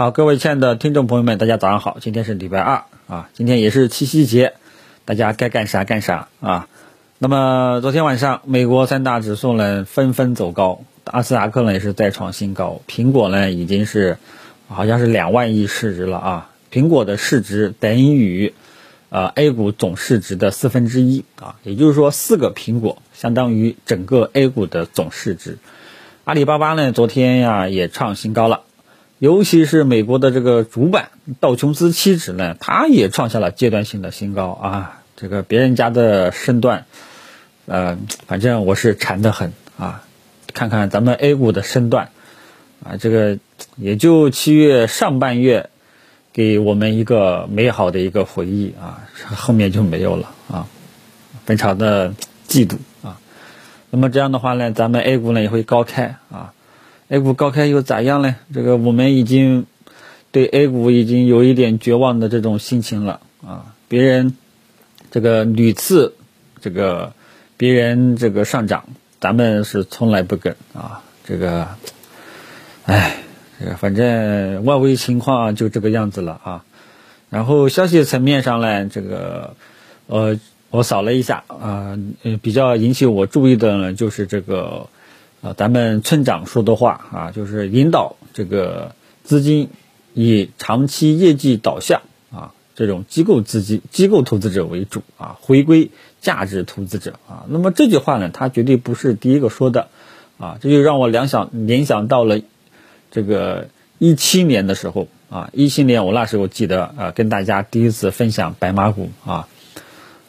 好，各位亲爱的听众朋友们，大家早上好，今天是礼拜二啊，今天也是七夕节，大家该干啥干啥啊。那么昨天晚上，美国三大指数呢纷纷走高，阿斯达克呢也是再创新高，苹果呢已经是好像是两万亿市值了啊，苹果的市值等于呃 A 股总市值的四分之一啊，也就是说四个苹果相当于整个 A 股的总市值。阿里巴巴呢昨天呀也创新高了。尤其是美国的这个主板道琼斯期指呢，它也创下了阶段性的新高啊！这个别人家的身段，呃，反正我是馋得很啊！看看咱们 A 股的身段啊，这个也就七月上半月给我们一个美好的一个回忆啊，后面就没有了啊，非常的嫉妒啊！那么这样的话呢，咱们 A 股呢也会高开啊。A 股高开又咋样呢？这个我们已经对 A 股已经有一点绝望的这种心情了啊！别人这个屡次这个别人这个上涨，咱们是从来不跟啊！这个，哎，这个反正外围情况就这个样子了啊！然后消息层面上呢，这个呃，我扫了一下啊，比较引起我注意的呢，就是这个。啊，咱们村长说的话啊，就是引导这个资金以长期业绩导向啊，这种机构资金、机构投资者为主啊，回归价值投资者啊。那么这句话呢，他绝对不是第一个说的啊，这就让我联想联想到了这个一七年的时候啊，一七年我那时候记得啊，跟大家第一次分享白马股啊，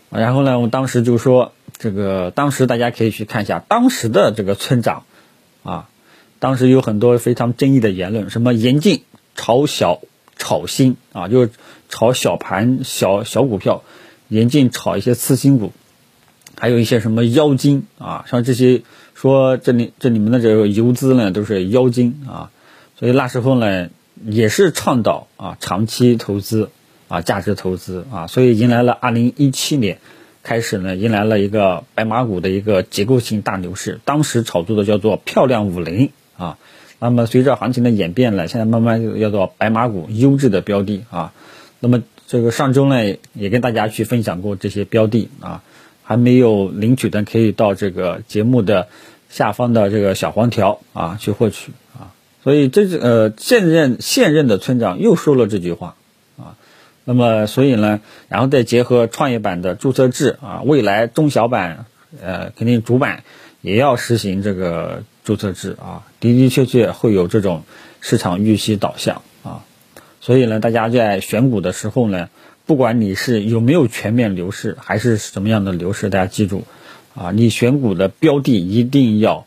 然后呢，我当时就说。这个当时大家可以去看一下当时的这个村长，啊，当时有很多非常争议的言论，什么严禁炒小炒新啊，就是炒小盘小小股票，严禁炒一些次新股，还有一些什么妖精啊，像这些说这里这里面的这个游资呢都是妖精啊，所以那时候呢也是倡导啊长期投资啊价值投资啊，所以迎来了二零一七年。开始呢，迎来了一个白马股的一个结构性大牛市，当时炒作的叫做“漂亮五零”啊。那么随着行情的演变呢，现在慢慢叫做白马股优质的标的啊。那么这个上周呢，也跟大家去分享过这些标的啊，还没有领取的可以到这个节目的下方的这个小黄条啊去获取啊。所以这是呃现任现任的村长又说了这句话。那么，所以呢，然后再结合创业板的注册制啊，未来中小板，呃，肯定主板也要实行这个注册制啊，的的确确会有这种市场预期导向啊。所以呢，大家在选股的时候呢，不管你是有没有全面牛市，还是什么样的牛市，大家记住啊，你选股的标的一定要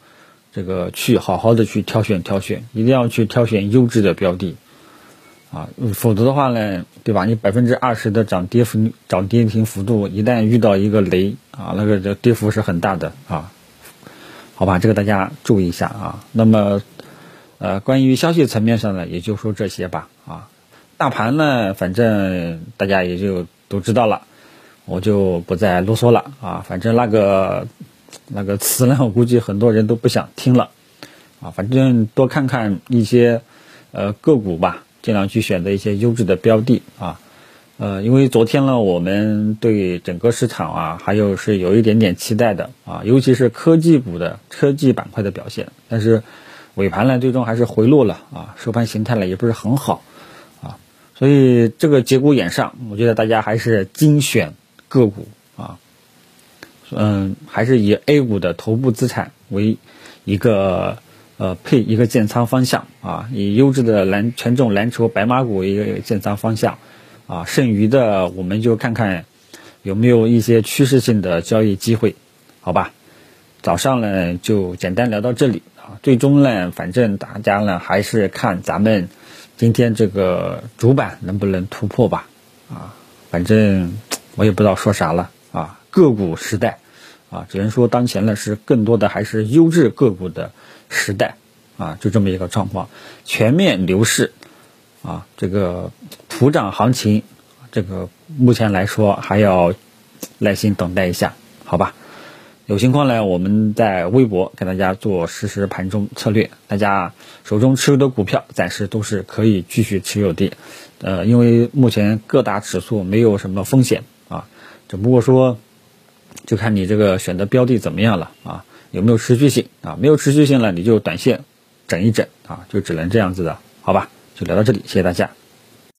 这个去好好的去挑选挑选，一定要去挑选优质的标的。啊，否则的话呢，对吧？你百分之二十的涨跌幅、涨跌停幅度，一旦遇到一个雷啊，那个这跌幅是很大的啊。好吧，这个大家注意一下啊。那么，呃，关于消息层面上呢，也就说这些吧啊。大盘呢，反正大家也就都知道了，我就不再啰嗦了啊。反正那个那个词呢，我估计很多人都不想听了啊。反正多看看一些呃个股吧。尽量去选择一些优质的标的啊，呃，因为昨天呢，我们对整个市场啊，还有是有一点点期待的啊，尤其是科技股的科技板块的表现，但是尾盘呢，最终还是回落了啊，收盘形态呢也不是很好啊，所以这个节骨眼上，我觉得大家还是精选个股啊，嗯，还是以 A 股的头部资产为一个。呃，配一个建仓方向啊，以优质的蓝权重蓝筹白马股一个建仓方向啊，剩余的我们就看看有没有一些趋势性的交易机会，好吧？早上呢就简单聊到这里啊，最终呢，反正大家呢还是看咱们今天这个主板能不能突破吧啊，反正我也不知道说啥了啊，个股时代啊，只能说当前呢是更多的还是优质个股的。时代啊，就这么一个状况，全面牛市啊，这个普涨行情，这个目前来说还要耐心等待一下，好吧？有情况呢，我们在微博给大家做实时盘中策略，大家手中持有的股票暂时都是可以继续持有的，呃，因为目前各大指数没有什么风险啊，只不过说就看你这个选择标的怎么样了啊，有没有持续性啊？没有持续性了，你就短线整一整啊，就只能这样子的，好吧？就聊到这里，谢谢大家。